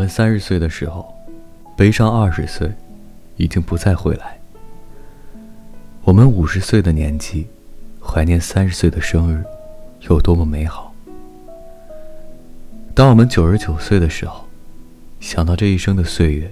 我们三十岁的时候，悲伤二十岁，已经不再回来。我们五十岁的年纪，怀念三十岁的生日，有多么美好。当我们九十九岁的时候，想到这一生的岁月，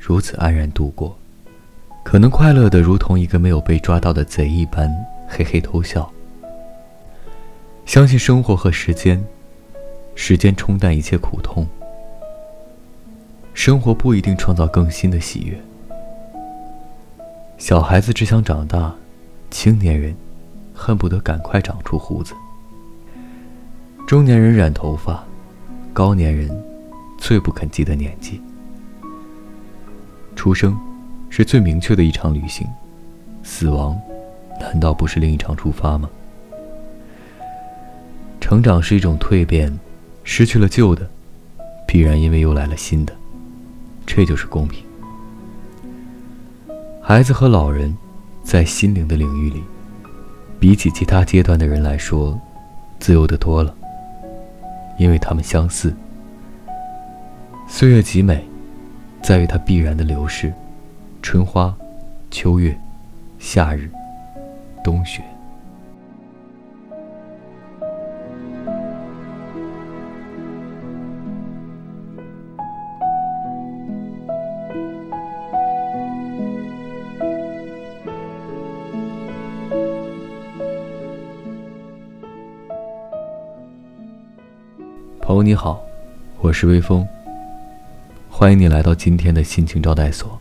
如此安然度过，可能快乐的如同一个没有被抓到的贼一般，嘿嘿偷笑。相信生活和时间，时间冲淡一切苦痛。生活不一定创造更新的喜悦。小孩子只想长大，青年人恨不得赶快长出胡子，中年人染头发，高年人最不肯记得年纪。出生是最明确的一场旅行，死亡难道不是另一场出发吗？成长是一种蜕变，失去了旧的，必然因为又来了新的。这就是公平。孩子和老人，在心灵的领域里，比起其他阶段的人来说，自由的多了。因为他们相似。岁月极美，在于它必然的流逝：春花、秋月、夏日、冬雪。朋友你好，我是微风。欢迎你来到今天的心情招待所，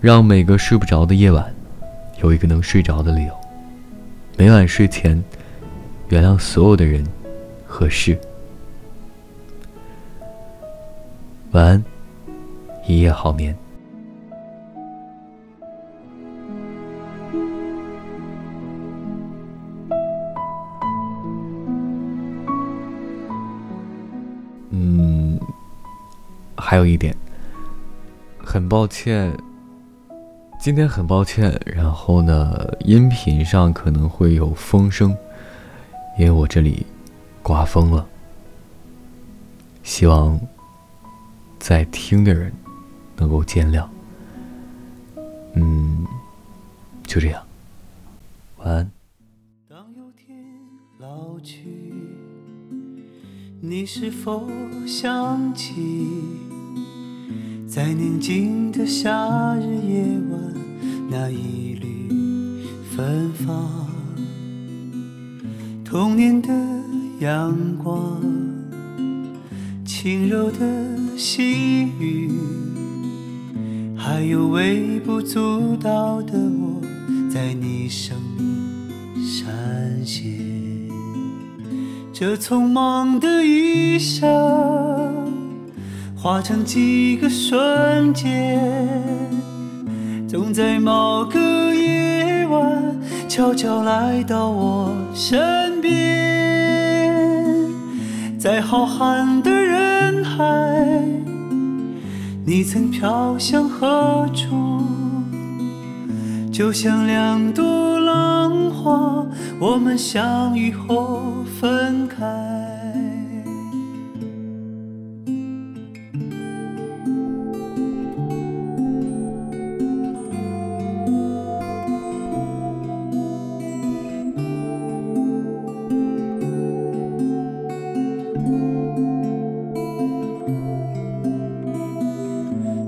让每个睡不着的夜晚有一个能睡着的理由。每晚睡前，原谅所有的人和事。晚安，一夜好眠。嗯还有一点，很抱歉，今天很抱歉，然后呢，音频上可能会有风声，因为我这里刮风了，希望在听的人能够见谅。嗯，就这样，晚安。当有天老去，你是否想起？在宁静的夏日夜晚，那一缕芬芳，童年的阳光，轻柔的细雨，还有微不足道的我，在你生命闪现。这匆忙的一生。化成几个瞬间，总在某个夜晚悄悄来到我身边。在浩瀚的人海，你曾飘向何处？就像两朵浪花，我们相遇后分开。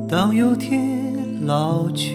当有天老去，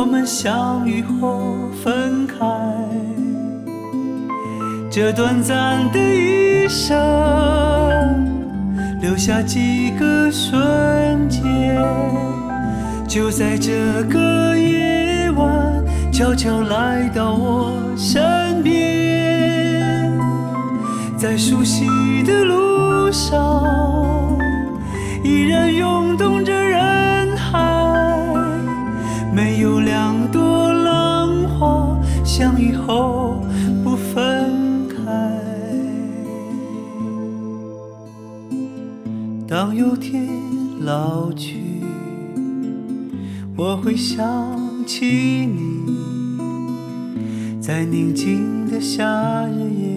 我们相遇后分开。这短暂的一生，留下几个瞬间，就在这个夜晚，悄悄来到我身边，在熟悉的路上，有天老去，我会想起你，在宁静的夏日夜